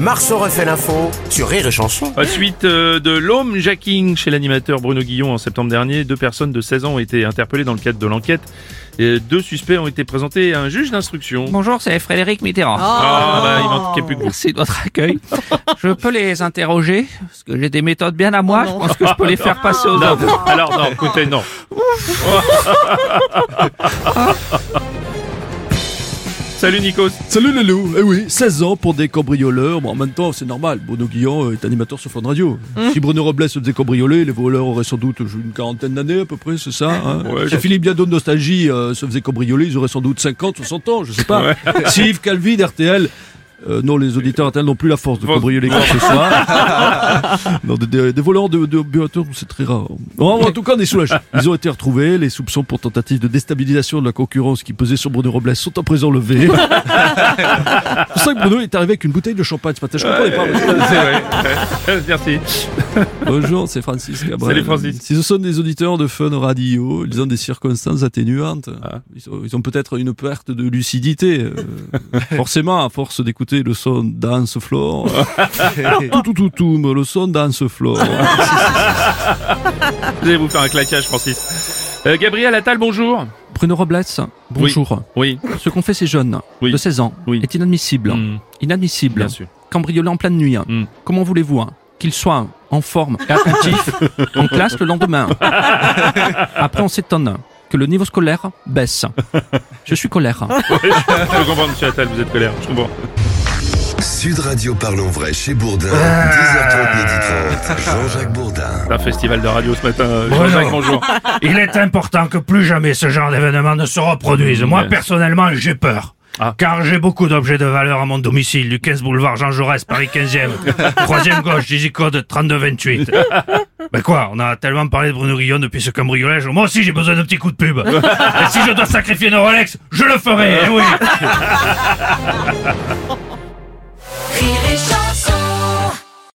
Marceau refait l'info sur Rire et Chanson. À suite euh, de l'homme jacking chez l'animateur Bruno Guillon en septembre dernier, deux personnes de 16 ans ont été interpellées dans le cadre de l'enquête. Et deux suspects ont été présentés à un juge d'instruction. Bonjour, c'est Frédéric Mitterrand. Ah, bah, il manquait plus que vous. Merci de votre accueil. je peux les interroger Parce que j'ai des méthodes bien à moi. je pense que je peux les faire passer aux Non, autres. alors non, écoutez, non. Salut Nikos. Salut les loups Eh oui, 16 ans pour des cambrioleurs. Bon, en même temps, c'est normal. Bruno Guillon est animateur sur Fun Radio. Si Bruno Robles se faisait cambrioler, les voleurs auraient sans doute une quarantaine d'années à peu près, c'est ça hein Ouais, Si Philippe Biado de Nostalgie euh, se faisait cambrioler, ils auraient sans doute 50, 60 ans, je sais pas. Si Yves Calvi d'RTL... euh, non, les auditeurs RTL n'ont plus la force de cambrioler quoi que ce soit. non, des, des- des voleurs de, de c'est très rare. En tout cas, on est soulagés. Ils ont été retrouvés. Les soupçons pour tentative de déstabilisation de la concurrence qui pesait sur Bruno Robles sont à présent levés. C'est pour ça que Bruno est arrivé avec une bouteille de champagne ce matin. Je pas. Vrai. Merci. Bonjour, c'est Francis Cabrel. Salut, Francis. Si ce sont des auditeurs de Fun Radio, ils ont des circonstances atténuantes. Ah. Ils ont, peut-être une perte de lucidité. euh, forcément, à force d'écouter le son Dance Floor. tout, tout, tout, tout, mais le son Dance Floor. Je vais vous faire un claquage, Francis. Euh, Gabriel Attal, bonjour. Bruno Robles, bonjour. Oui, Ce qu'on fait ces jeunes Oui. de 16 ans Oui. est inadmissible. Mm, Inadmissible. bien sûr. Cambriolé en pleine nuit. Mm. Comment voulez-vous hein, qu'il soit en forme et attentif en classe le lendemain Après, on s'étonne que le niveau scolaire baisse. Je suis colère. Je comprends, monsieur Attal, vous êtes colère. Je comprends. Sud Radio Parlons Vrai chez Bourdin, 10h30, midi 30. Jean-Jacques Bourdin. Un festival de radio ce matin. Jean-Jacques, bonjour. Il est important que plus jamais ce genre d'événement ne se reproduise. Moi, Yes. personnellement, j'ai peur. Ah. Car j'ai beaucoup d'objets de valeur à mon domicile, du 15 boulevard Jean Jaurès, Paris 15e, troisième gauche, Digicode 3228. Ben quoi, on a tellement parlé de Bruno Guillon depuis ce cambriolage, moi aussi j'ai besoin d'un petit coup de pub. Et si je dois sacrifier nos Rolex, je le ferai, eh oui